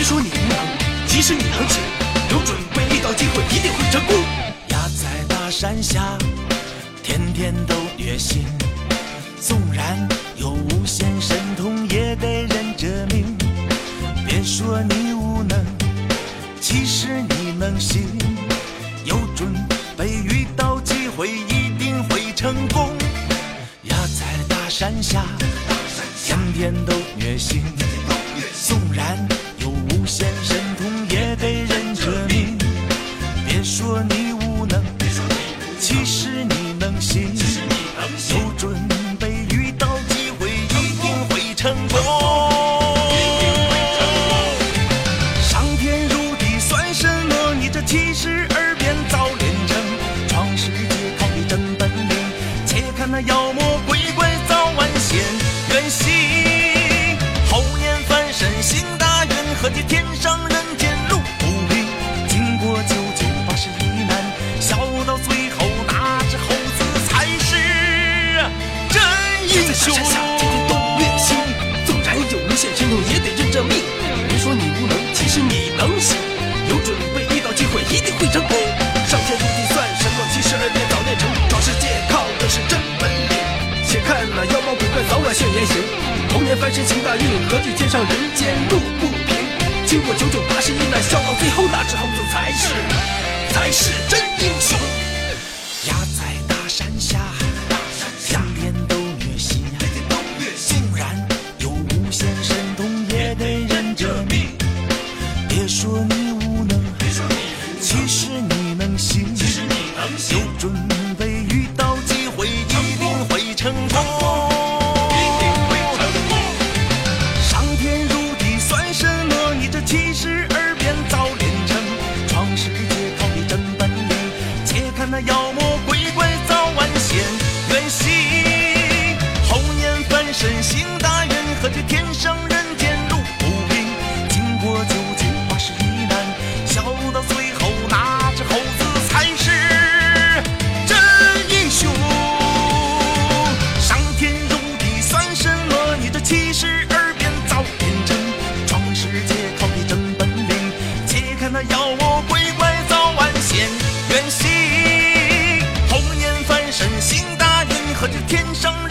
别说你无能其实你能行有准备遇到机会一定会成功压在大山下天天都虐心纵然有无限神通也得认这命。别说你无能其实你能行有准备遇到机会一定会成功。压在大山下天天都虐心有准备遇到机会，一定会成功。上天入地算什么？你这七十二变早练成，闯世界靠你真本领。且看那妖魔鬼怪早晚现原形。猴年翻身行大运，何解天上人间英雄。天天都练习，纵然有无限神通，也得认这命。别说你无能，其实你能行。有准备，遇到机会一定会成功。上天入地算什么？七十二变早练成，闯世界靠的是真本领。且看那妖魔鬼怪早晚现原形。猴年翻身行大运，何惧天上人间路不平？经过九九八十一难，笑到最后，那只猴子才是才是真英雄。压在大山下，准备遇到机会，一定会成功。一定会成功上天入地算什么？你这七十二变早练成，闯世界靠你真本领。且看那妖魔鬼怪早晚现原形。后年翻身行大运，可这天生